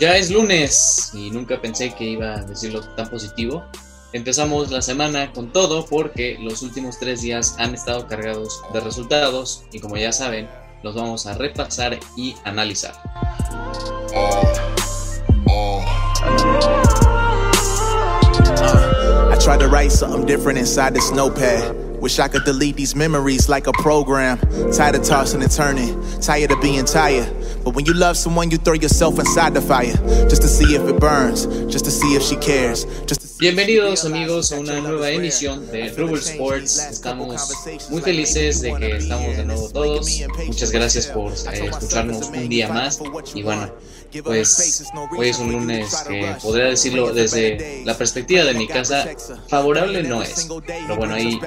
Ya es lunes y nunca pensé que iba a decirlo tan positivo. Empezamos la semana con todo porque los últimos tres días han estado cargados de resultados y como ya saben, los vamos a repasar y analizar. I tried to write something different inside this notepad. Wish I could delete these memories like a program. Tired of tossing and turning, tired of being tired. But when you love someone, you throw yourself inside the fire just to see if it burns, just to see if she cares. Just to Bienvenidos amigos a una nueva emisión de Rubber Sports. Estamos muy felices de que estamos de nuevo todos. Muchas gracias por eh, escucharnos un día más. Y bueno, pues hoy es un lunes que podría decirlo desde la perspectiva de mi casa, favorable no es. Pero bueno, ahí,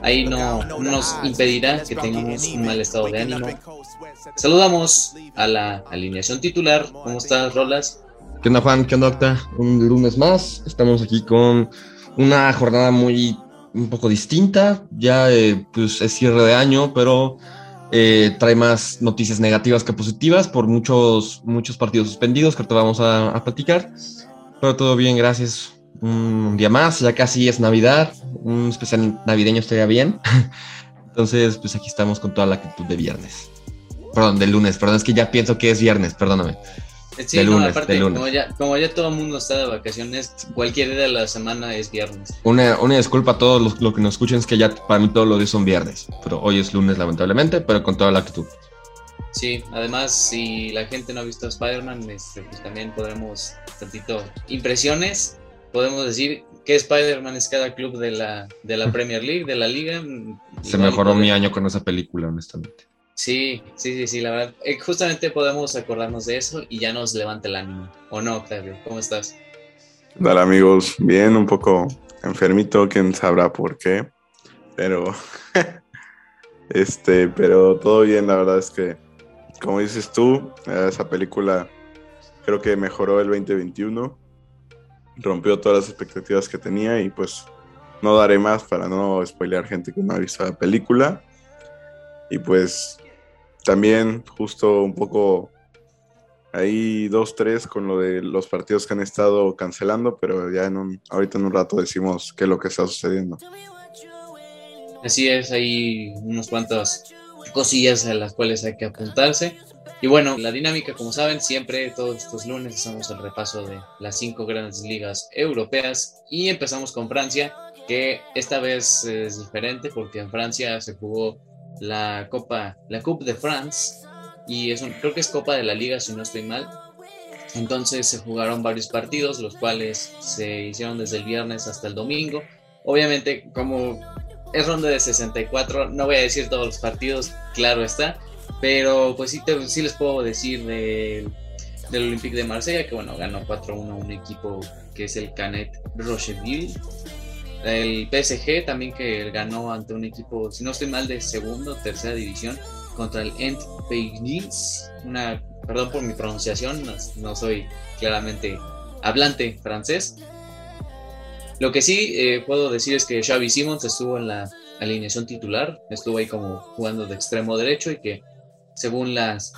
ahí no, no nos impedirá que tengamos un mal estado de ánimo. Saludamos a la alineación titular. ¿Cómo estás, Rolas? ¿Qué onda Juan? ¿Qué onda Octa? Un lunes más. Estamos aquí con una jornada muy un poco distinta. Ya eh, pues es cierre de año, pero eh, trae más noticias negativas que positivas por muchos, muchos partidos suspendidos que ahorita vamos a, a platicar. Pero todo bien, gracias. Un día más, ya casi es Navidad. Un especial navideño estaría bien. Entonces, pues aquí estamos con toda la actitud de viernes. Perdón, de lunes, perdón, es que ya pienso que es viernes, perdóname. Sí, De no, lunes, aparte, de lunes. Como, ya, como ya todo el mundo está de vacaciones, cualquier día de la semana es viernes. Una, una disculpa a todos los, los que nos escuchen, es que ya para mí todos los días son viernes, pero hoy es lunes lamentablemente, pero con toda la actitud. Sí, además, si la gente no ha visto Spider-Man, este, pues también podremos, tantito, impresiones. Podemos decir que Spider-Man es cada club de la, de la Premier League, de la liga. Se mejoró mi año con esa película, honestamente. Sí, sí, sí, sí, la verdad. eh, justamente podemos acordarnos de eso y ya nos levanta el ánimo. ¿O no, Octavio? ¿Cómo estás? Hola amigos, bien, un poco enfermito, quién sabrá por qué, pero este, pero todo bien, la verdad es que, como dices tú, esa película creo que mejoró el 2021, rompió todas las expectativas que tenía y pues no daré más para no spoilear gente que no ha visto la película y pues también justo un poco Ahí dos, tres con lo de los partidos que han estado cancelando, pero ya en un, ahorita en un rato decimos qué es lo que está sucediendo. Así es, hay unos cuantas cosillas a las cuales hay que apuntarse. Y bueno, la dinámica, como saben, siempre todos estos lunes hacemos el repaso de las cinco grandes ligas europeas y empezamos con Francia, que esta vez es diferente porque en Francia se jugó la Copa, la Coupe de France y es un- creo que es Copa de la Liga si no estoy mal. Entonces se jugaron varios partidos, los cuales se hicieron desde el viernes hasta el domingo. Obviamente, como es ronda de 64, no voy a decir todos los partidos, claro está, pero pues sí, te- sí les puedo decir del, del Olympique de Marsella, que bueno, ganó 4-1 un equipo que es el Canet Rocheville. El PSG también que ganó ante un equipo, si no estoy mal, de segunda o tercera división contra el Ent. Una, perdón por mi pronunciación, no, soy claramente hablante francés. Lo que sí eh, puedo decir es que Xavi Simons estuvo en la alineación titular, estuvo ahí como jugando de extremo derecho y que según las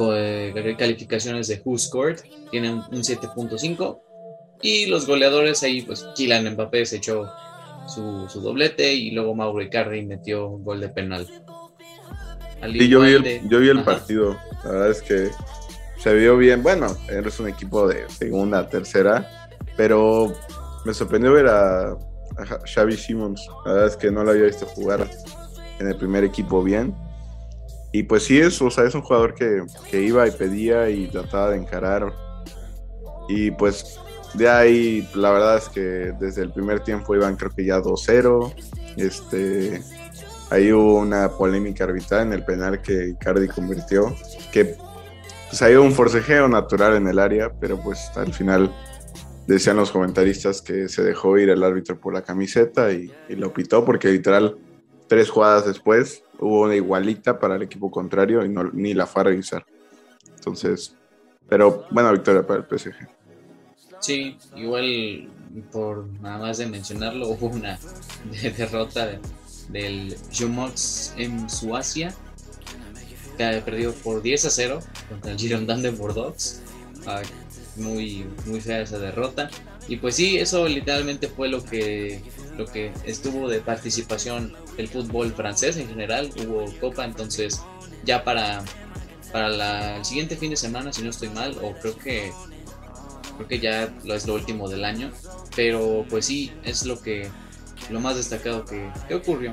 eh, calificaciones de Who Scored tiene un 7.5 y los goleadores ahí pues Kylian Mbappé se echó su, su doblete y luego Mauro Icardi metió un gol de penal. Al Sí, yo vi el, de- yo vi el partido, la verdad es que se vio bien, bueno, eres un equipo de segunda, tercera, pero me sorprendió ver a, Xavi Simons, la verdad es que no lo había visto jugar en el primer equipo bien. Y pues sí es, o sea, es un jugador que, que iba y pedía y trataba de encarar. Y pues de ahí, la verdad es que desde el primer tiempo iban creo que ya 2-0. Este, ahí hubo una polémica arbitral en el penal que Icardi convirtió, que pues ahí hubo un forcejeo natural en el área, pero pues al final decían los comentaristas que se dejó ir el árbitro por la camiseta y, lo pitó porque literal tres jugadas después hubo una igualita para el equipo contrario y no, ni la fue a revisar. Entonces, pero buena victoria para el PSG. Sí, igual por nada más de mencionarlo, hubo una de- derrota del Jumox en Suacia, que ha perdido por 10 a 0 contra el Girondin de Bordeaux. Ah, muy, muy fea esa derrota. Y pues sí, eso literalmente fue lo que, lo que estuvo de participación el fútbol francés en general. Hubo copa, entonces ya para, para el siguiente fin de semana, si no estoy mal, o creo que creo que ya es lo último del año. Pero pues sí, es lo que lo más destacado que, que ocurrió.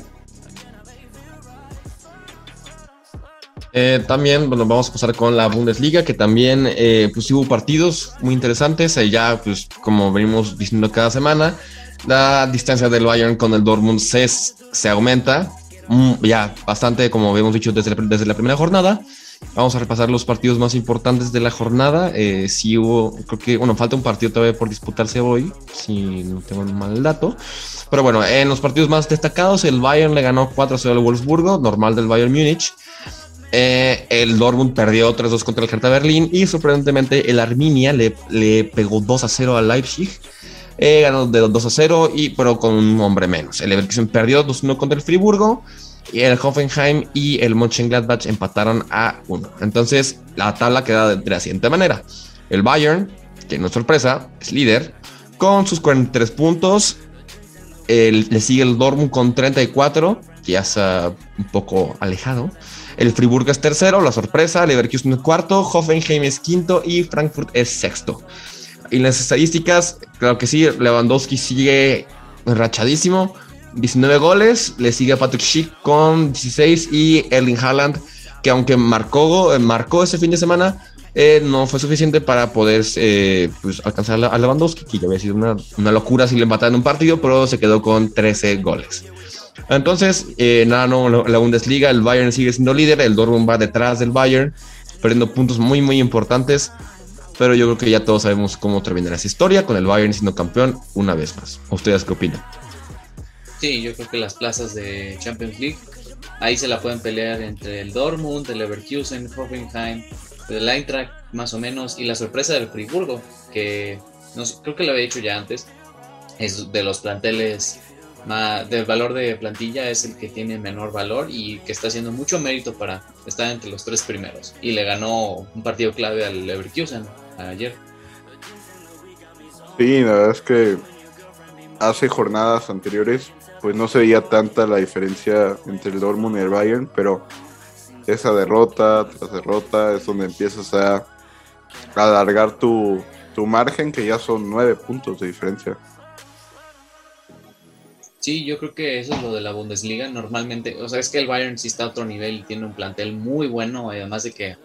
Eh, también, bueno, vamos a pasar con la Bundesliga, que también eh, pues hubo partidos muy interesantes. Eh, ya, pues, como venimos diciendo cada semana, la distancia del Bayern con el Dortmund se, se aumenta. Mm, ya bastante, como habíamos dicho desde, desde la primera jornada. Vamos a repasar los partidos más importantes de la jornada. Eh, si hubo, creo que, bueno, falta un partido todavía por disputarse hoy, si no tengo mal dato. Pero bueno, en los partidos más destacados, el Bayern le ganó 4-0 al Wolfsburgo, normal del Bayern Múnich. Eh, el Dortmund perdió 3-2 contra el Hertha Berlín y sorprendentemente el Arminia le, le pegó 2-0 al Leipzig. Eh, ganó de 2-0 y pero con un hombre menos. El Leverkusen perdió 2-1 contra el Friburgo el Hoffenheim y el Mönchengladbach empataron a 1. Entonces la tabla queda de la siguiente manera. El Bayern, que no es sorpresa, es líder con sus 43 puntos. le sigue el Dortmund con 34, que ya un poco alejado. El Friburgo es tercero, la sorpresa. Leverkusen es cuarto, Hoffenheim es quinto y Frankfurt es sexto. Y las estadísticas, claro que sí, Lewandowski sigue rachadísimo. 19 goles, le sigue a Patrick Schick con 16 y Erling Haaland, que aunque marcó, marcó ese fin de semana, eh, no fue suficiente para poder eh, pues, alcanzar a Lewandowski, que ya había sido una, una locura si le empataron un partido, pero se quedó con 13 goles. Entonces, eh, nada, no, la Bundesliga, el Bayern sigue siendo líder, el Dortmund va detrás del Bayern, perdiendo puntos muy, muy importantes. Pero yo creo que ya todos sabemos cómo terminará esa historia, con el Bayern siendo campeón una vez más. ¿Ustedes qué opinan? Sí, yo creo que las plazas de Champions League, ahí se la pueden pelear entre el Dortmund, el Leverkusen, Hoffenheim, el Eintracht, más o menos, y la sorpresa del Friburgo, que no, creo que lo había dicho ya antes, es de los planteles del valor de plantilla es el que tiene menor valor y que está haciendo mucho mérito para estar entre los tres primeros. Y le ganó un partido clave al Leverkusen ayer. Sí, la verdad es que hace jornadas anteriores pues no se veía tanta la diferencia entre el Dortmund y el Bayern, pero esa derrota tras derrota es donde empiezas a alargar tu, tu margen, que ya son nueve puntos de diferencia. Sí, yo creo que eso es lo de la Bundesliga. Normalmente, o sea, es que el Bayern sí está a otro nivel y tiene un plantel muy bueno, además de que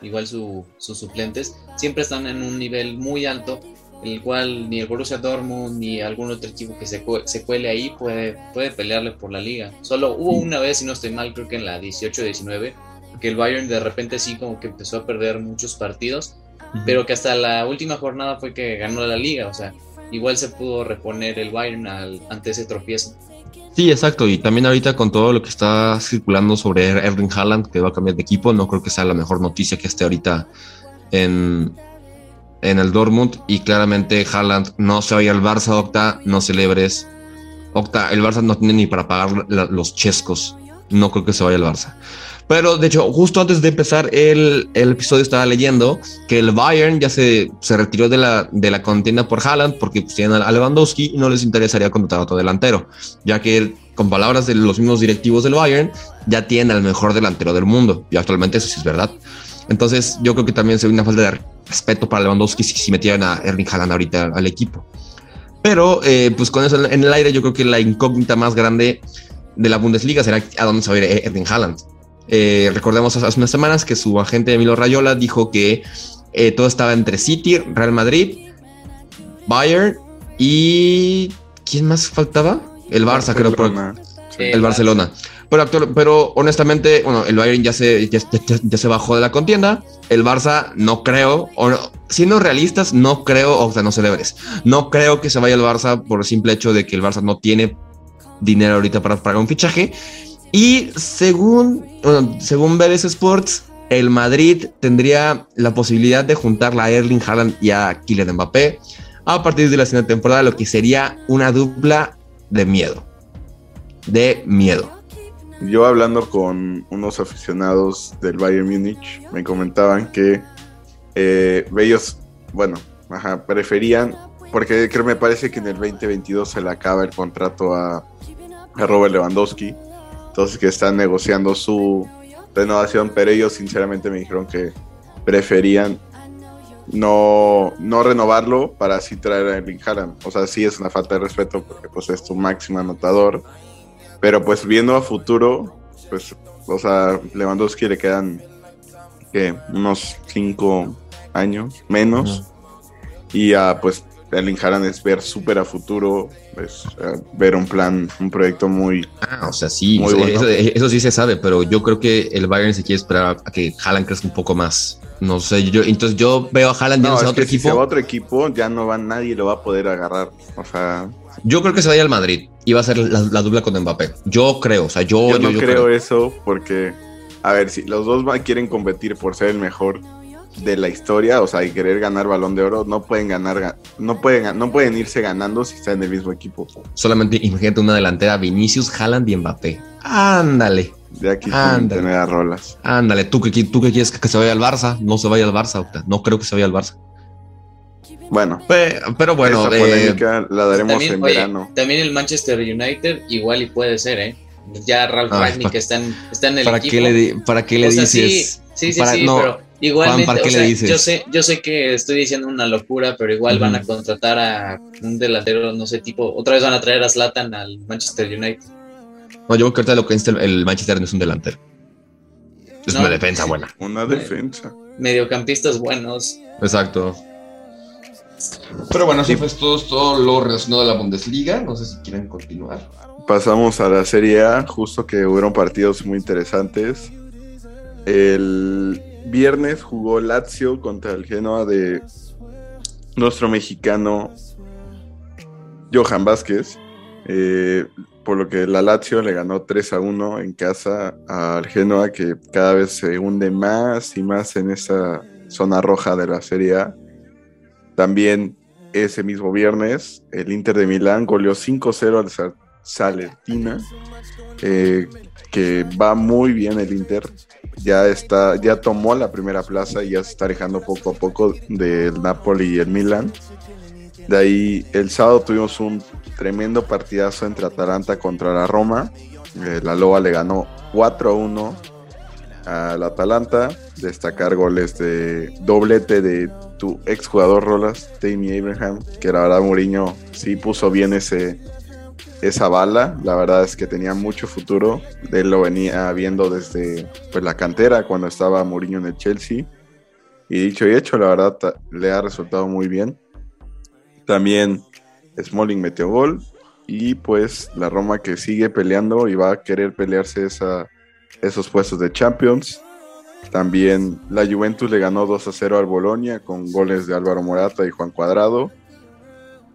igual sus suplentes siempre están en un nivel muy alto, el cual ni el Borussia Dortmund ni algún otro equipo que se, se cuele ahí puede, puede pelearle por la liga. Solo hubo una vez, si no estoy mal, creo que en la 18-19, que el Bayern de repente sí como que empezó a perder muchos partidos, pero que hasta la última jornada fue que ganó la liga, o sea, igual se pudo reponer el Bayern ante ese tropiezo. Sí, exacto. Y también ahorita con todo lo que está circulando sobre Erling Haaland, que va a cambiar de equipo, no creo que sea la mejor noticia que esté ahorita en, en el Dortmund. Y claramente Haaland no se vaya al Barça, Octa, no celebres. Octa, el Barça no tiene ni para pagar los chescos. No creo que se vaya al Barça. Pero de hecho, justo antes de empezar el, episodio estaba leyendo que el Bayern ya se, se retiró de la, de la contienda por Haaland porque pues, tienen a Lewandowski y no les interesaría contratar a otro delantero, ya que con palabras de los mismos directivos del Bayern, ya tienen al mejor delantero del mundo. Y actualmente eso sí es verdad. Entonces yo creo que también se ve una falta de respeto para Lewandowski si, si metieran a Erling Haaland ahorita al equipo. Pero eh, pues con eso en el aire yo creo que la incógnita más grande de la Bundesliga será a dónde se va a ir Erling Haaland. Eh, recordemos hace unas semanas que su agente Emilio Rayola dijo que eh, todo estaba entre City, Real Madrid, Bayern y ¿quién más faltaba? El Barça, creo. el Barcelona. Pero, pero honestamente, bueno, el Bayern ya se, ya, se bajó de la contienda. El Barça no creo, siendo realistas, no creo, o sea, no celebres. No creo que se vaya el Barça por el simple hecho de que el Barça no tiene dinero ahorita para pagar un fichaje. Y según, bueno, según Sports, el Madrid tendría la posibilidad de juntar a Erling Haaland y a Kylian Mbappé a partir de la siguiente temporada, lo que sería una dupla de miedo. De miedo. Yo hablando con unos aficionados del Bayern Múnich, me comentaban que eh, ellos, bueno, ajá, preferían, porque creo me parece que en el 2022 se le acaba el contrato a, a Robert Lewandowski, entonces que están negociando su renovación, pero ellos sinceramente me dijeron que preferían no, no renovarlo para así traer a Erling Haaland. O sea, sí es una falta de respeto porque pues es tu máximo anotador, pero pues viendo a futuro, pues, o sea, Lewandowski le quedan que unos cinco años menos. Y a pues Erling Haaland es ver súper a futuro, pues, ver un plan, un proyecto muy. Ah, o sea, sí, eso, sí se sabe, pero yo creo que el Bayern se quiere esperar a que Haaland crezca un poco más. No sé, yo entonces yo veo a Haaland no, a otro equipo. Si se va a otro equipo, ya no va nadie lo va a poder agarrar. O sea. Yo creo que se vaya al Madrid y va a ser la, dupla con Mbappé. Yo creo, o sea, yo, yo, no creo, eso porque, a ver, si los dos quieren competir por ser el mejor de la historia, o sea, y querer ganar balón de oro, no pueden ganar, no pueden, no pueden irse ganando si están en el mismo equipo. Solamente imagínate una delantera, Vinicius, Haaland y Mbappé. Ándale. Ya quisieron tener a rolas. Ándale, ¿tú que, tú que quieres que se vaya al Barça, no se vaya al Barça, no creo que se vaya al Barça. Bueno, pero, bueno, esa polémica la daremos también, en verano. También el Manchester United igual y puede ser, ¿eh? Ya Ralph Ragnick que está en, está en el ¿para equipo. Qué le ¿Para qué le dices? Sí, sí, sí, sí pero igualmente, o sea, yo sé, yo sé que estoy diciendo una locura, pero igual van a contratar a un delantero, no sé, tipo, otra vez van a traer a Zlatan al Manchester United. No, yo creo que ahorita lo que es el Manchester no es un delantero. Es una defensa buena. Una defensa. Mediocampistas buenos. Exacto. Pero bueno, así fue todo, todo lo relacionado a la Bundesliga. No sé si quieren continuar. Pasamos a la Serie A, justo que hubieron partidos muy interesantes. El viernes jugó Lazio contra el Genoa de nuestro mexicano Johan Vázquez. Eh, por lo que la Lazio le ganó 3 a 1 en casa al Genoa, que cada vez se hunde más y más en esa zona roja de la Serie A. También ese mismo viernes, el Inter de Milán goleó 5-0 al Salertina, eh, que va muy bien el Inter. Ya está, ya tomó la primera plaza y ya se está alejando poco a poco del Napoli y el Milán. De ahí el sábado tuvimos un tremendo partidazo entre Atalanta contra la Roma. Eh, la Loba le ganó 4 a 1 al Atalanta. Destacar goles de doblete de tu ex jugador Rolas, Tammy Abraham, que la verdad Mourinho sí puso bien ese, esa bala. La verdad es que tenía mucho futuro. Él lo venía viendo desde pues, la cantera cuando estaba Mourinho en el Chelsea. Y dicho y hecho, la verdad le ha resultado muy bien. También Smalling metió gol. Y pues la Roma que sigue peleando y va a querer pelearse esa, esos puestos de Champions. También la Juventus le ganó 2 a 0 al Bolonia con goles de Álvaro Morata y Juan Cuadrado,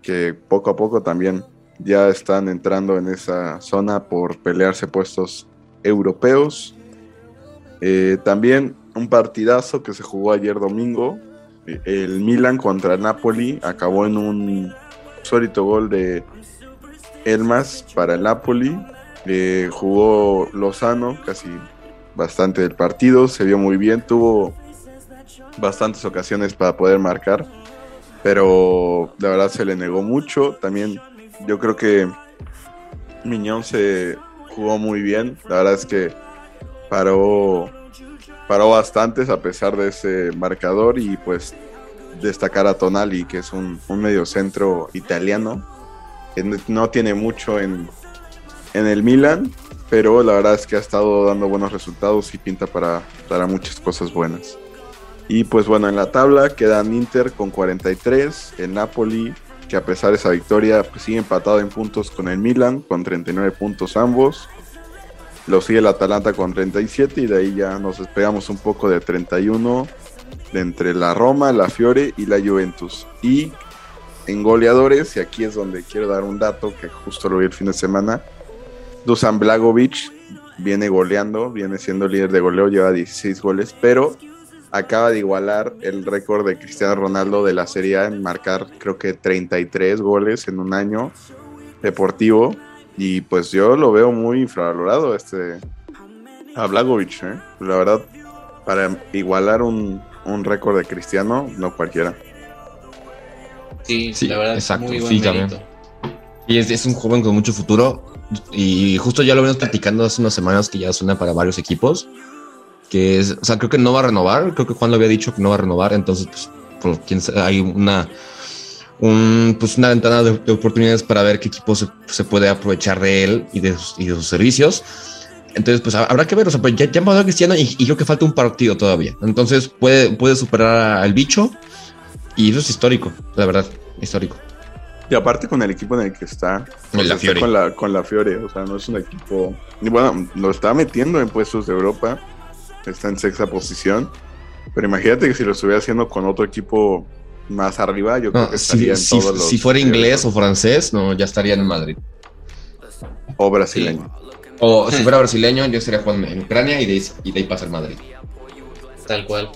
que poco a poco también ya están entrando en esa zona por pelearse puestos europeos. Eh, también un partidazo que se jugó ayer domingo. El Milan contra el Napoli acabó en un sólito gol de Elmas para el Napoli. Eh, jugó Lozano casi bastante del partido, se vio muy bien, tuvo bastantes ocasiones para poder marcar, pero la verdad se le negó mucho. También yo creo que Miñón se jugó muy bien, la verdad es que paró, paró bastantes a pesar de ese marcador y pues destacar a Tonali, que es un, un mediocentro italiano, que no tiene mucho en, en el Milan, pero la verdad es que ha estado dando buenos resultados y pinta para, para muchas cosas buenas. Y pues bueno, en la tabla quedan Inter con 43, el Napoli, que a pesar de esa victoria pues sigue empatado en puntos con el Milan, con 39 puntos ambos. Lo sigue el Atalanta con 37 y de ahí ya nos despegamos un poco de 31 de entre la Roma, la Fiore y la Juventus. Y en goleadores, y aquí es donde quiero dar un dato que justo lo vi el fin de semana, Dusan Blagovic viene goleando, viene siendo líder de goleo, lleva 16 goles, pero acaba de igualar el récord de Cristiano Ronaldo de la Serie A en marcar creo que 33 goles en un año deportivo y pues yo lo veo muy infravalorado este a Blagovic, ¿eh? La verdad, para igualar un, un récord de Cristiano, no cualquiera. Sí, la verdad, exacto, muy buen sí, mérito. también. Y es, es un joven con mucho futuro. Y justo ya lo venimos platicando hace unas semanas que ya suena para varios equipos. Que es, o sea, creo que no va a renovar. Creo que Juan lo había dicho que no va a renovar. Entonces, pues, por sabe, hay una, un, pues una ventana de, de oportunidades para ver qué equipo se, puede aprovechar de él y de, sus, servicios. Entonces, pues habrá que ver. O sea, pues ya, ya a Cristiano y, y creo que falta un partido todavía. Entonces, puede, puede superar al bicho. Y eso es histórico, la verdad, histórico. Y aparte con el equipo en el que está, la. Con, la, con la Fiore, o sea, no es un equipo... Y bueno, lo está metiendo en puestos de Europa, está en sexta posición, pero imagínate que si lo estuviera haciendo con otro equipo más arriba, yo creo que si, estaría en si- todos los... si fuera inglés o francés, no, ya estaría en Madrid. o brasileño. O si fuera brasileño, yo sería jugando en Ucrania y de ahí, y de ahí pasa al Madrid. Tal cual.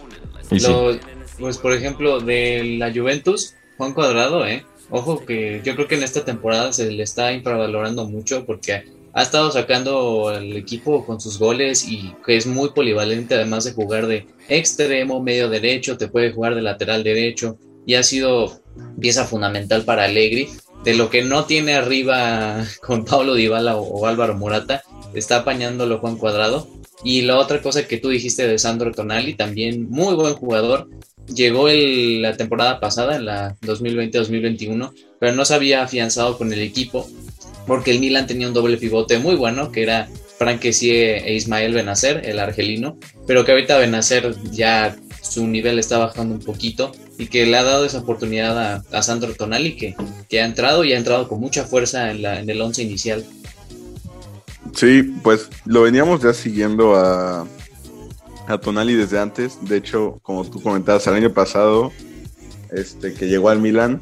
Y sí. Lo- pues por ejemplo, de la Juventus, Juan Cuadrado, ¿eh? Ojo que yo creo que en esta temporada se le está infravalorando mucho porque ha estado sacando al equipo con sus goles y que es muy polivalente además de jugar de extremo, medio derecho, te puede jugar de lateral derecho y ha sido pieza fundamental para Allegri. De lo que no tiene arriba con Pablo Dybala o, o Álvaro Morata, está apañándolo Juan Cuadrado. Y la otra cosa que tú dijiste de Sandro Tonali, también muy buen jugador, llegó el- la temporada pasada, en la 2020-2021, pero no se había afianzado con el equipo porque el Milan tenía un doble pivote muy bueno, que era Frank e Ismael Benacer, el argelino, pero que ahorita Benacer ya su nivel está bajando un poquito y que le ha dado esa oportunidad a, a Sandro Tonali, que, que ha entrado y ha entrado con mucha fuerza en, la, en el once inicial. Sí, pues lo veníamos ya siguiendo a, a Tonali desde antes. De hecho, como tú comentabas, el año pasado, este, que llegó al Milan,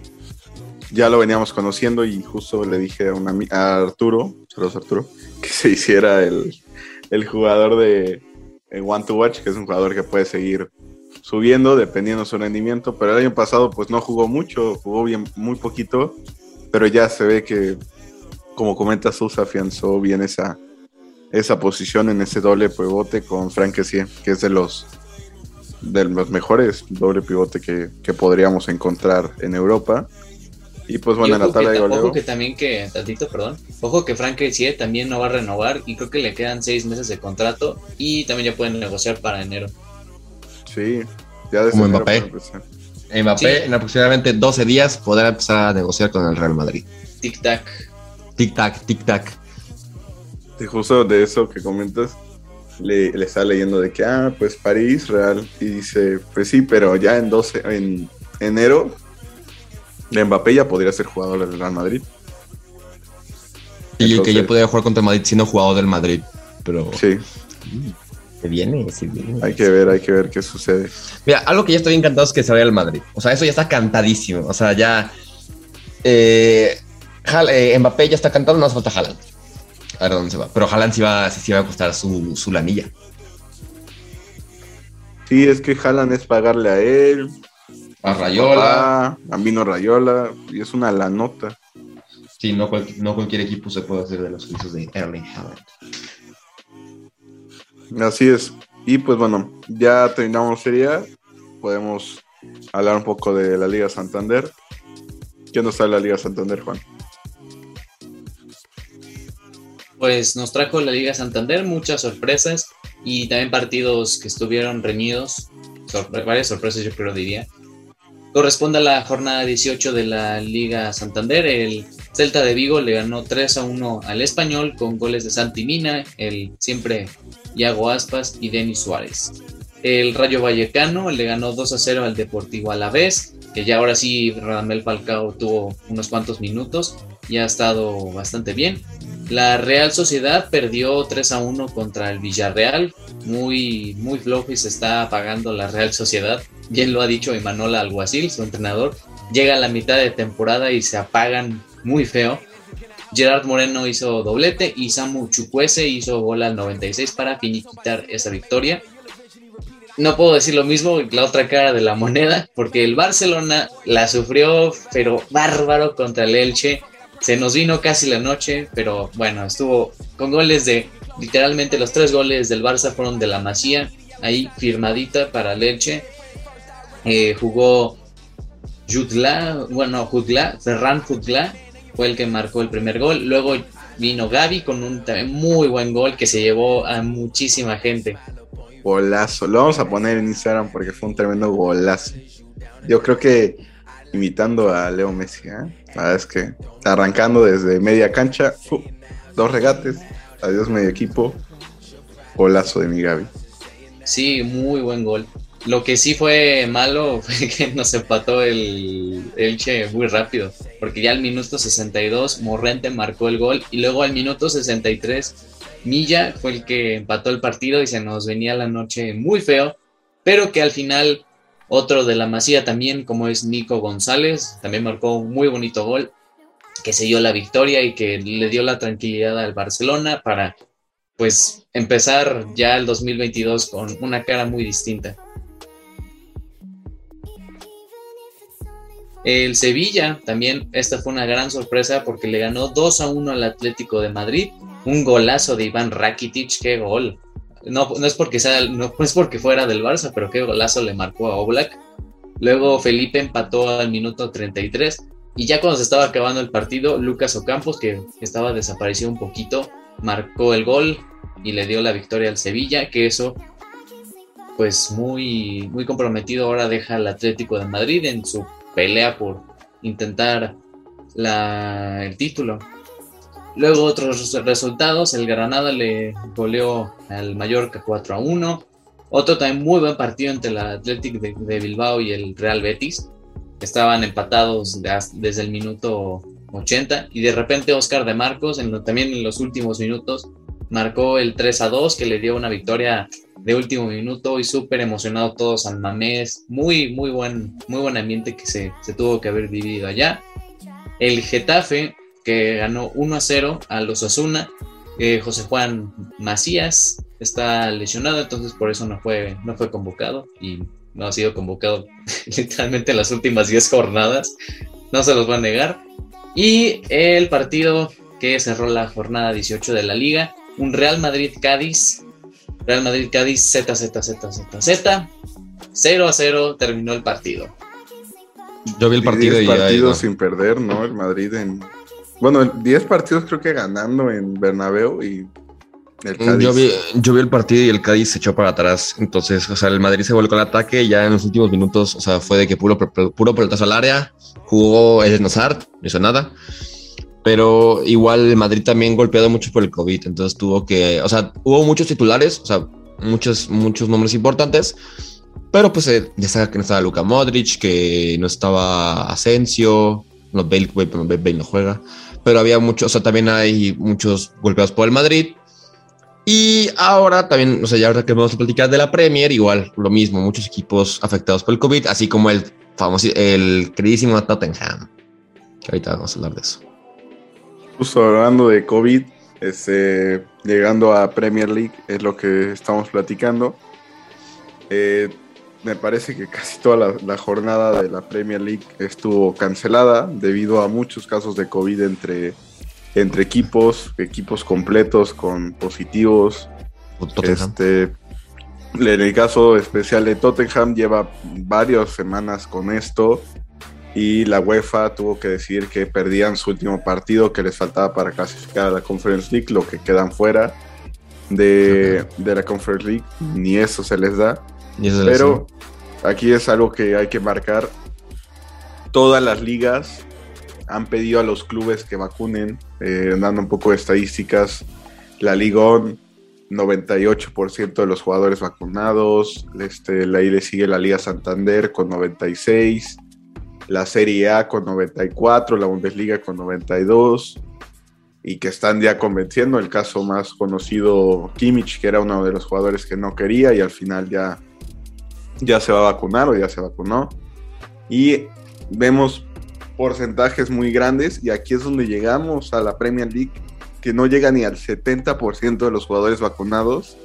ya lo veníamos conociendo y justo le dije a, una a Arturo, saludos Arturo, que se hiciera el, el jugador de eh, One to Watch, que es un jugador que puede seguir subiendo dependiendo de su rendimiento, pero el año pasado pues no jugó mucho, jugó bien muy poquito, pero ya se ve que como comenta Sousa, afianzó bien esa, esa posición en ese doble pivote con Frank Kessie, que es de los de los mejores doble pivote que, que podríamos encontrar en Europa. Y pues bueno, Y en la ojo, tabla que, de goleo. ojo que también que, tantito, perdón, ojo que Frank Kessie también no va a renovar y creo que le quedan seis meses de contrato y también ya pueden negociar para enero. Sí, ya desde Como enero Mbappé. empezar. Mbappé Sí. en aproximadamente 12 días podrá empezar a negociar con el Real Madrid. Tic tac. Tic tac, tic tac. Y justo de eso que comentas, le, le está leyendo de que, ah, pues París, Real. Y dice, pues sí, pero ya en 12, en enero, Mbappé ya podría ser jugador del Real Madrid. Y que ya podría jugar contra el Madrid siendo jugador del Madrid. Pero Sí, se viene, se viene. hay que ver, hay que ver qué sucede. Mira, algo que ya estoy encantado es que se vaya al Madrid. O sea, eso ya está cantadísimo. O sea, ya. Eh, eh, Mbappé ya está cantado, no hace falta Haaland. A ver dónde se va. Pero Haaland sí va, sí, sí va a costar su, su lanilla. Sí, es que Haaland es pagarle a él, A Rayola. a Mino Rayola, y es una la nota. Sí, no, cual- no cualquier equipo se puede hacer de los servicios de Erling Haaland. Así es. Y pues bueno, ya terminamos Serie A. Podemos hablar un poco de la Liga Santander. ¿Qué nos trae la Liga Santander, Juan? Pues nos trajo la Liga Santander muchas sorpresas y también partidos que estuvieron reñidos, varias sorpresas yo creo diría. Corresponde a la jornada 18 de la Liga Santander, el Celta de Vigo le ganó 3 a 1 al Español con goles de Santi Mina, el siempre Iago Aspas y Denis Suárez. El Rayo Vallecano le ganó 2 a 0 al Deportivo Alavés, que ya ahora sí Radamel Falcao tuvo unos cuantos minutos y ha estado bastante bien. La Real Sociedad perdió 3 a 1 contra el Villarreal, muy, muy flojo y se está apagando la Real Sociedad. Bien lo ha dicho Emanuel Alguacil, su entrenador. Llega a la mitad de temporada y se apagan muy feo. Gerard Moreno hizo doblete y Samu Chukwese hizo gol al 96 para finiquitar esa victoria. No puedo decir lo mismo, la otra cara de la moneda, porque el Barcelona la sufrió, pero bárbaro contra el Elche se nos vino casi la noche, pero bueno, estuvo con goles de literalmente los tres goles del Barça fueron de la Masía, ahí firmadita para Leche. Eh, jugó Jutla, bueno, Jutla, Ferran Jutla fue el que marcó el primer gol. Luego vino Gaby con un muy buen gol que se llevó a muchísima gente. Golazo, lo vamos a poner en Instagram porque fue un tremendo golazo. Yo creo que imitando a Leo Messi, ¿eh? es que arrancando desde media cancha, dos regates, adiós medio equipo, golazo de mi Gaby. Sí, muy buen gol. Lo que sí fue malo fue que nos empató el Elche muy rápido, porque ya al minuto 62 Morrente marcó el gol y luego al minuto 63 Milla fue el que empató el partido y se nos venía la noche muy feo, pero que al final otro de la Masía también, como es Nico González, también marcó un muy bonito gol que se dio la victoria y que le dio la tranquilidad al Barcelona para pues empezar ya el 2022 con una cara muy distinta. El Sevilla también, esta fue una gran sorpresa porque le ganó 2 a 1 al Atlético de Madrid. Un golazo de Iván Rakitic, qué gol. No, no, es porque sea, no, es porque fuera del Barça, pero qué golazo le marcó a Oblak. Luego Felipe empató al minuto 33 y ya cuando se estaba acabando el partido, Lucas Ocampos, que estaba desaparecido un poquito, marcó el gol y le dio la victoria al Sevilla, que eso pues muy, muy comprometido ahora deja al Atlético de Madrid en su pelea por intentar la, el título. Luego otros resultados, el Granada le goleó al Mallorca 4 a 1. Otro también muy buen partido entre el Athletic de, Bilbao y el Real Betis. Estaban empatados desde el minuto 80 y de repente Oscar de Marcos también en los últimos minutos marcó el 3 a 2 que le dio una victoria de último minuto y súper emocionado todos San Mamés. Muy, muy buen, muy buen ambiente que se, tuvo que haber vivido allá. El Getafe, que ganó 1 a 0 a los Osuna. Eh, José Juan Macías está lesionado, entonces por eso no fue, no fue convocado y no ha sido convocado literalmente en las últimas 10 jornadas. No se los va a negar. Y el partido que cerró la jornada 18 de la liga, un Real Madrid-Cádiz Real Madrid-Cádiz, Z, Z, Z, Z, Z. 0 a 0 terminó el partido. Yo vi el partido y partidos sin perder, ¿no? El Madrid en. Bueno, 10 partidos creo que ganando en Bernabéu y el Cádiz. Yo vi, yo vi el partido y el Cádiz se echó para atrás. Entonces, o sea, el Madrid se volvió al ataque ya en los últimos minutos, o sea, fue de que puro, puro pelotazo al área. Jugó el Nazar, no hizo nada pero igual Madrid también golpeado mucho por el COVID, entonces tuvo que, o sea, hubo muchos titulares, o sea, muchos, muchos nombres importantes, pero pues eh, ya sabía que no estaba Luka Modric, que no estaba Asensio, no, Bale, Bale no juega, pero había muchos, o sea, también hay muchos golpeados por el Madrid. Y ahora también, o sea, ya ahora que vamos a platicar de la Premier, igual lo mismo, muchos equipos afectados por el COVID, así como el famoso, el queridísimo Tottenham, que ahorita vamos a hablar de eso. Justo hablando de COVID, este, llegando a Premier League, es lo que estamos platicando. Eh, me parece que casi toda la, jornada de la Premier League estuvo cancelada debido a muchos casos de COVID entre, entre equipos, equipos completos con positivos. Este, en el caso especial de Tottenham lleva varias semanas con esto y la UEFA tuvo que decir que perdían su último partido que les faltaba para clasificar a la Conference League, lo que quedan fuera de, la Conference League, ni eso se les da. Pero aquí es algo que hay que marcar. Todas las ligas han pedido a los clubes que vacunen, eh, dando un poco de estadísticas. La Ligón, 98% de los jugadores vacunados. Este, ahí le sigue la Liga Santander con 96 la Serie A con 94, la Bundesliga con 92, y que están ya convenciendo. El caso más conocido, Kimmich, que era uno de los jugadores que no quería y al final ya, ya se va a vacunar o ya se vacunó. Y vemos porcentajes muy grandes y aquí es donde llegamos a la Premier League, que no llega ni al 70% de los jugadores vacunados.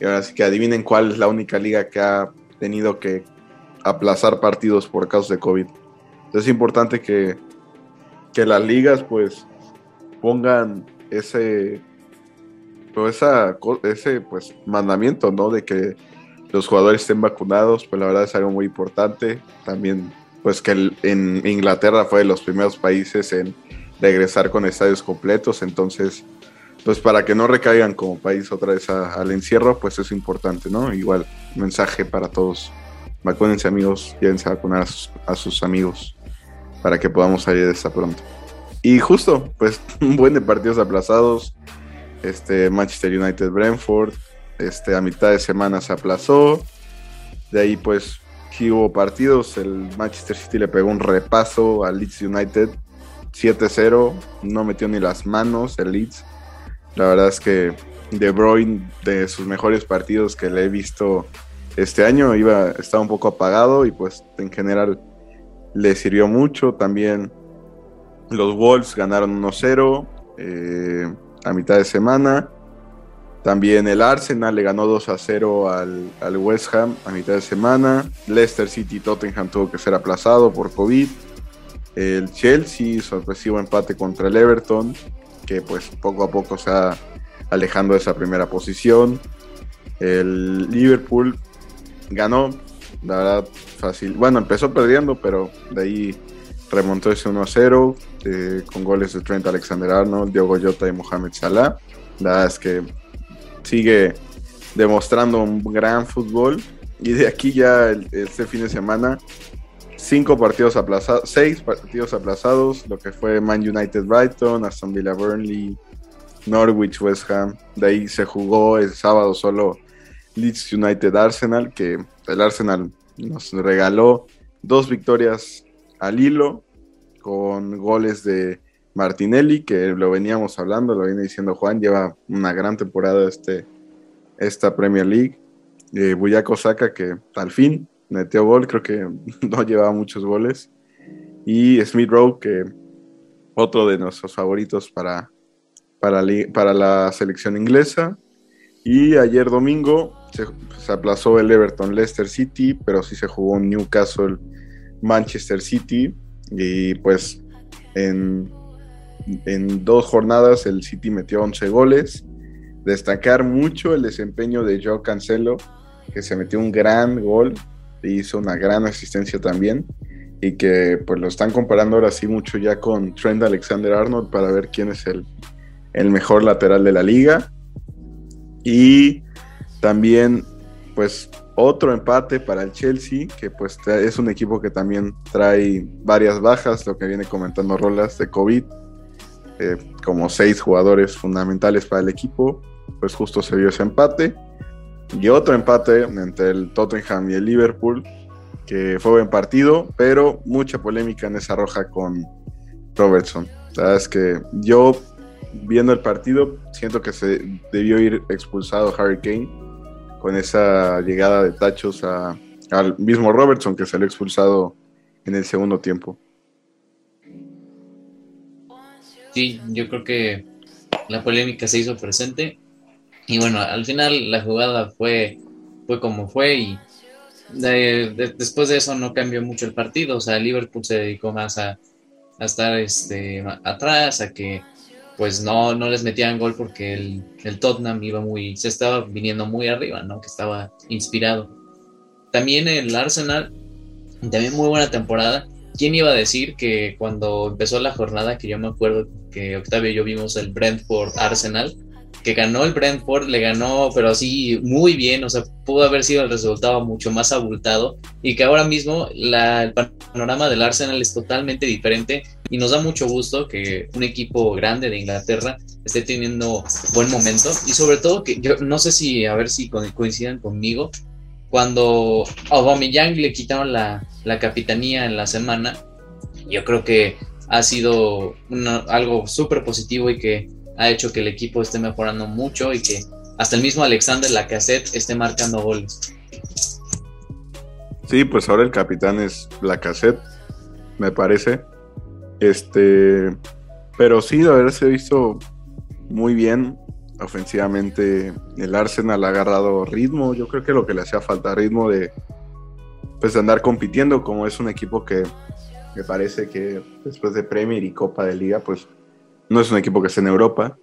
Y ahora sí que adivinen cuál es la única liga que ha tenido que aplazar partidos por causa de COVID. Entonces es importante que, que las ligas pues pongan ese pues, esa, ese pues mandamiento, ¿no? De que los jugadores estén vacunados, pues la verdad es algo muy importante. También pues que en Inglaterra fue de los primeros países en regresar con estadios completos, entonces pues para que no recaigan como país otra vez al encierro, pues es importante, ¿no? Igual, mensaje para todos. Vacúnense amigos, llévense a vacunar a sus, amigos para que podamos salir de esta pronto. Y justo, pues un buen de partidos aplazados. Este Manchester United Brentford, este a mitad de semana se aplazó. De ahí pues hubo partidos, el Manchester City le pegó un repaso al Leeds United 7-0, no metió ni las manos el Leeds. La verdad es que De Bruyne, de sus mejores partidos que le he visto este año, iba, estaba un poco apagado y pues en general le sirvió mucho. También los Wolves ganaron 1-0 eh, a mitad de semana. También el Arsenal le ganó 2 0 al, al, West Ham a mitad de semana. Leicester City Tottenham tuvo que ser aplazado por COVID. El Chelsea, sorpresivo empate contra el Everton, que pues poco a poco se va alejando de esa primera posición. El Liverpool ganó, la verdad, fácil. Bueno, empezó perdiendo, pero de ahí remontó ese 1 0 eh, con goles de Trent Alexander Arnold, Diogo Jota y Mohamed Salah. La verdad es que sigue demostrando un gran fútbol. Y de aquí ya este fin de semana cinco partidos aplazados, seis partidos aplazados, lo que fue Man United Brighton, Aston Villa Burnley, Norwich West Ham. De ahí se jugó el sábado solo Leeds United Arsenal, que el Arsenal nos regaló dos victorias al hilo con goles de Martinelli, que lo veníamos hablando, lo viene diciendo Juan, lleva una gran temporada este, esta Premier League. Eh, Saka, que al fin metió gol, creo que no llevaba muchos goles. Y Smith Rowe, que otro de nuestros favoritos para, para, la selección inglesa. Y ayer domingo se, se, aplazó el Everton Leicester City, pero sí se jugó un Newcastle Manchester City. Y pues en, en dos jornadas el City metió 11 goles. Destacar mucho el desempeño de Joe Cancelo, que se metió un gran gol hizo una gran asistencia también y que pues lo están comparando ahora sí mucho ya con Trent Alexander Arnold para ver quién es el, el mejor lateral de la liga. Y también pues otro empate para el Chelsea, que pues es un equipo que también trae varias bajas, lo que viene comentando Rolas de COVID, eh, como seis jugadores fundamentales para el equipo, pues justo se vio ese empate. Y otro empate entre el Tottenham y el Liverpool, que fue buen partido, pero mucha polémica en esa roja con Robertson. La verdad es que yo, viendo el partido, siento que se debió ir expulsado Harry Kane con esa llegada de tachos al mismo Robertson que salió expulsado en el segundo tiempo. Sí, yo creo que la polémica se hizo presente y bueno, al final la jugada fue, fue como fue y después de eso no cambió mucho el partido. O sea, Liverpool se dedicó más a, estar este, atrás, a que pues no, no les metían gol porque el, el, Tottenham iba muy, se estaba viniendo muy arriba, ¿no? Que estaba inspirado. También el Arsenal, también muy buena temporada. ¿Quién iba a decir que cuando empezó la jornada, que yo me acuerdo que Octavio y yo vimos el Brentford Arsenal, que ganó el Brentford, le ganó, pero así muy bien, o sea, pudo haber sido el resultado mucho más abultado y que ahora mismo la, el panorama del Arsenal es totalmente diferente y nos da mucho gusto que un equipo grande de Inglaterra esté teniendo buen momento y sobre todo que yo no sé si, a ver si coincidan conmigo, cuando a Aubameyang le quitaron la, la capitanía en la semana, yo creo que ha sido algo súper positivo y que ha hecho que el equipo esté mejorando mucho y que hasta el mismo Alexander Lacazette esté marcando goles. Sí, pues ahora el capitán es Lacazette, me parece. Este, pero sí, la verdad se ha visto muy bien ofensivamente. El Arsenal ha agarrado ritmo. Yo creo que lo que le hacía falta ritmo de pues de andar compitiendo, como es un equipo que Me parece que después de Premier y Copa de Liga, pues no es un equipo que esté en Europa.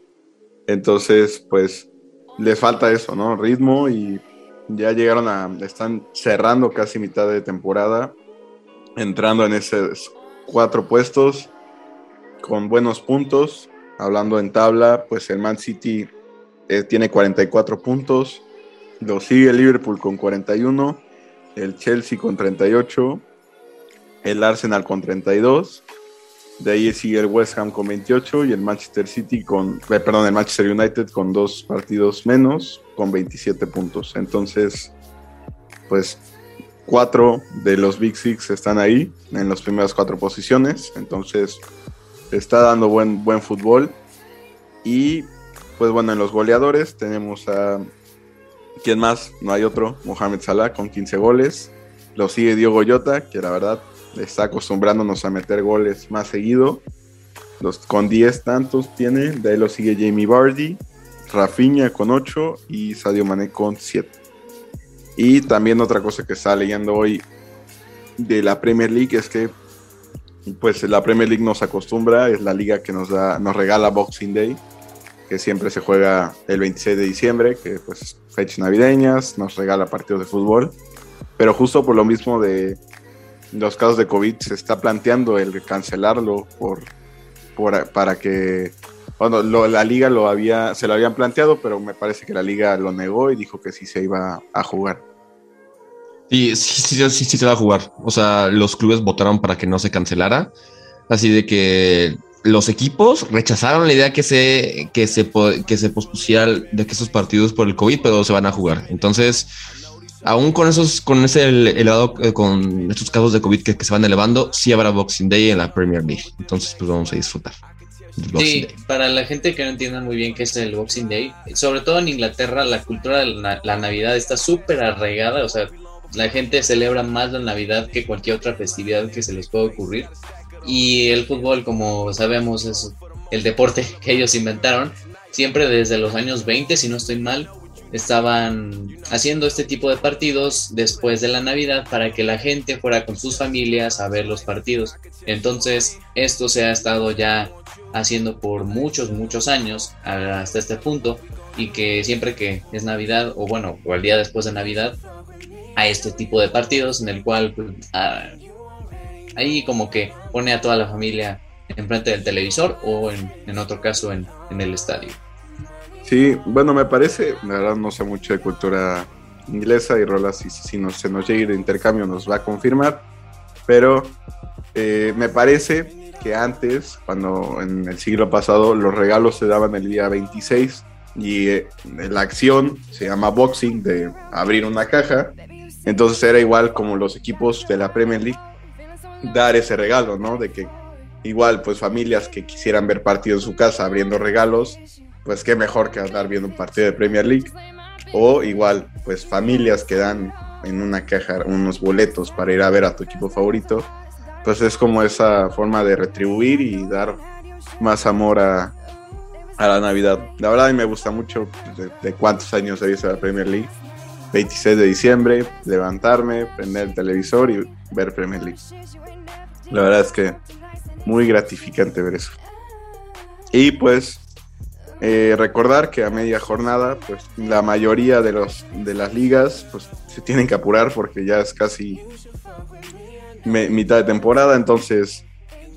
Entonces, pues les falta eso, ¿no? Ritmo y ya llegaron a, están cerrando casi mitad de temporada, entrando en esos cuatro puestos con buenos puntos. Hablando en tabla, pues el Man City eh, tiene 44 puntos, lo sigue el Liverpool con 41, el Chelsea con 38, el Arsenal con 32, de ahí sigue el West Ham con 28 y el Manchester City con, eh, perdón, el Manchester United con dos partidos menos, con 27 puntos. Entonces, pues cuatro de los Big Six están ahí en las primeras cuatro posiciones. Entonces, está dando buen, buen fútbol. Y pues bueno, en los goleadores tenemos a. ¿Quién más? No hay otro. Mohamed Salah con 15 goles. Lo sigue Diego Goyota, que la verdad está acostumbrándonos a meter goles más seguido. Los, con 10 tantos tiene. De ahí lo sigue Jamie Vardy, Rafinha con 8 y Sadio Mané con 7. Y también otra cosa que estaba leyendo hoy de la Premier League es que pues la Premier League nos acostumbra, es la liga que nos da, nos regala Boxing Day, que siempre se juega el 26 de diciembre, que pues fechas navideñas, nos regala partidos de fútbol, pero justo por lo mismo de los casos de COVID se está planteando el cancelarlo por, para que bueno, la liga lo había, se lo habían planteado, pero me parece que la liga lo negó y dijo que sí se iba a jugar. Sí, sí, sí, sí, se va a jugar. O sea, los clubes votaron para que no se cancelara. Así de que los equipos rechazaron la idea que se, que se, que se pospusiera de que esos partidos por el COVID, pero se van a jugar. Entonces, aún con esos, con ese elevado, eh, con estos casos de COVID que, se van elevando, sí habrá Boxing Day en la Premier League. Entonces, pues vamos a disfrutar. Sí, para la gente que no entienda muy bien qué es el Boxing Day, sobre todo en Inglaterra, la cultura de la Navidad está súper arraigada, o sea, la gente celebra más la Navidad que cualquier otra festividad que se les pueda ocurrir. Y el fútbol, como sabemos, es el deporte que ellos inventaron. Siempre desde los años 20, si no estoy mal, estaban haciendo este tipo de partidos después de la Navidad para que la gente fuera con sus familias a ver los partidos. Entonces, esto se ha estado ya haciendo por muchos, muchos años hasta este punto y que siempre que es Navidad o bueno, o el día después de Navidad, a este tipo de partidos en el cual pues, ah, ahí como que pone a toda la familia enfrente del televisor o en, otro caso en, el estadio. Sí, bueno, me parece, la verdad no sé mucho de cultura inglesa y Rola si, si nos, se nos llega de intercambio nos va a confirmar, pero eh, me parece que antes, cuando en el siglo pasado los regalos se daban el día 26 y eh, la acción se llama boxing de abrir una caja entonces era igual como los equipos de la Premier League dar ese regalo, ¿no? De que igual pues familias que quisieran ver partido en su casa abriendo regalos, pues qué mejor que andar viendo un partido de Premier League. O igual pues familias que dan en una caja unos boletos para ir a ver a tu equipo favorito. Pues es como esa forma de retribuir y dar más amor a, la Navidad. La verdad a me gusta mucho de, de cuántos años he visto la Premier League 26 de diciembre, levantarme, prender el televisor y ver Premier League. La verdad es que muy gratificante ver eso. Y pues eh, recordar que a media jornada, pues la mayoría de, los, de las ligas pues, se tienen que apurar porque ya es casi mitad de temporada, entonces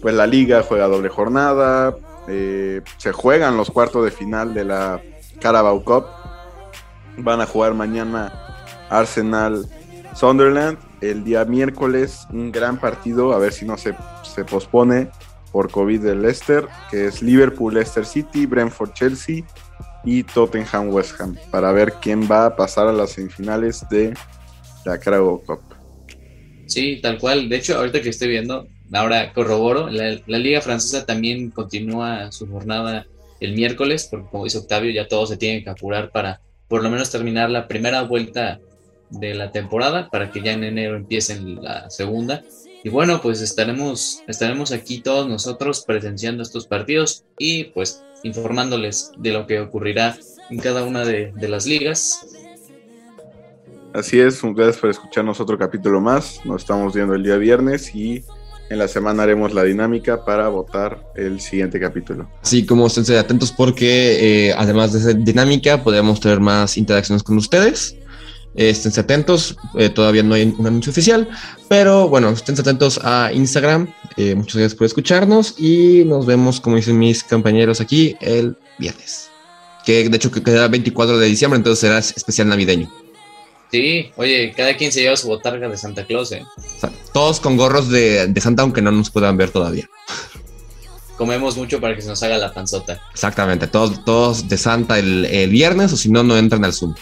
pues la liga juega doble jornada, eh, se juegan los cuartos de final de la Carabao Cup, van a jugar mañana Arsenal Sunderland. El día miércoles, un gran partido, a ver si no se, se pospone por COVID del Leicester, que es Liverpool, Leicester City, Brentford, Chelsea y Tottenham, West Ham, para ver quién va a pasar a las semifinales de la Carabao Cup. Sí, tal cual. De hecho, ahorita que estoy viendo, ahora corroboro, la, la, Liga Francesa también continúa su jornada el miércoles, porque como dice Octavio, ya todos se tienen que apurar para por lo menos terminar la primera vuelta de la temporada para que ya en enero empiecen la segunda. Y bueno, pues estaremos, estaremos aquí todos nosotros presenciando estos partidos y pues informándoles de lo que ocurrirá en cada una de, las ligas. Así es, gracias por escucharnos otro capítulo más. Nos estamos viendo el día viernes y en la semana haremos la dinámica para votar el siguiente capítulo. Así como estén atentos porque eh, además de esa dinámica podemos tener más interacciones con ustedes. Estén atentos, eh, todavía no hay un anuncio oficial, pero bueno, estén atentos a Instagram. Eh, muchas gracias por escucharnos y nos vemos, como dicen mis compañeros aquí, el viernes. Que de hecho que queda 24 de diciembre, entonces será especial navideño. Sí, oye, cada quien se lleva su botarga de Santa Claus, ¿eh? O sea, todos con gorros de, de Santa, aunque no nos puedan ver todavía. Comemos mucho para que se nos haga la panzota. Exactamente, todos, todos de Santa el, el viernes, o si no, no entran al Zoom.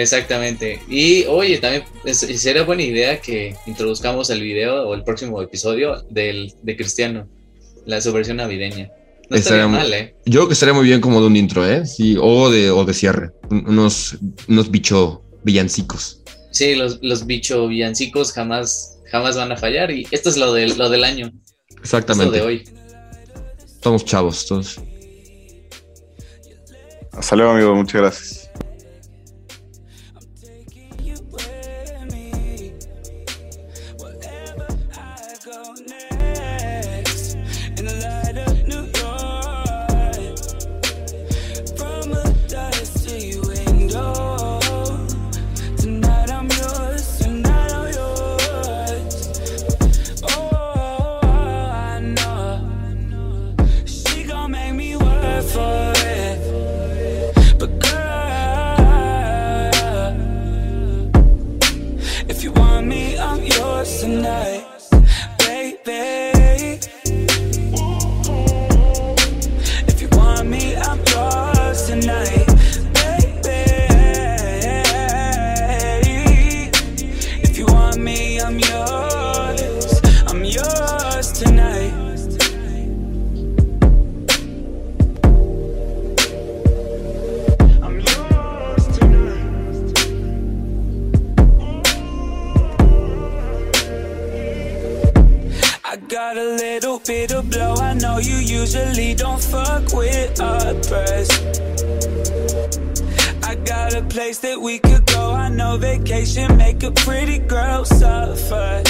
Exactamente. Y oye, también es- sería buena idea que introduzcamos el video o el próximo episodio del, de Cristiano, la su versión navideña. No estaría mal, ¿eh? Yo creo que estaría muy bien como de un intro, ¿eh? Sí, o de, o de cierre. Un- Unos, unos bicho villancicos. Sí, los, los bicho villancicos jamás, jamás van a fallar. Y esto es lo del, lo del año, esto Exactamente. de hoy. Somos chavos, todos. Hasta luego, amigo. Muchas gracias. Got a little bit of blow. I know you usually don't fuck with others. I got a place that we could go. I know vacation make a pretty girl suffer.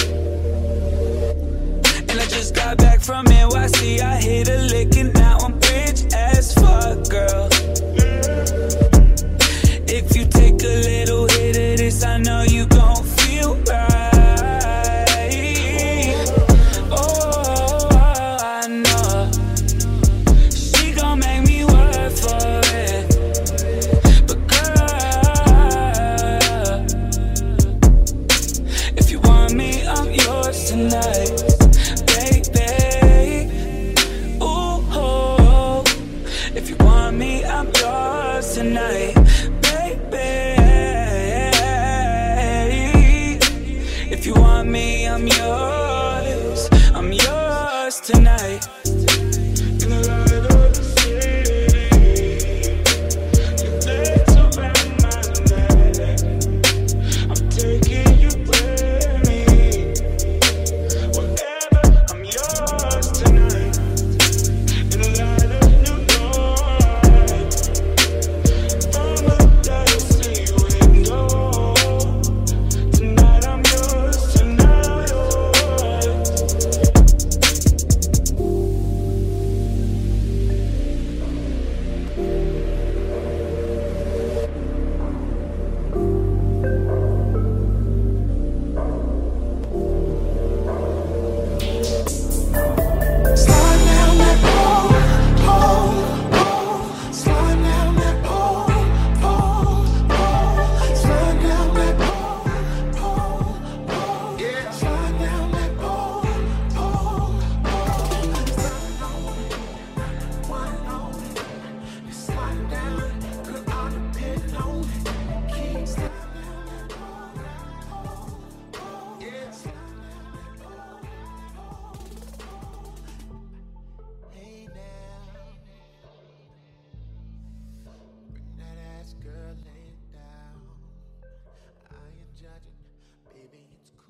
And I just got back from NYC. I hit a lick and now I'm rich as fuck, girl. If you take a little hit of this, I know you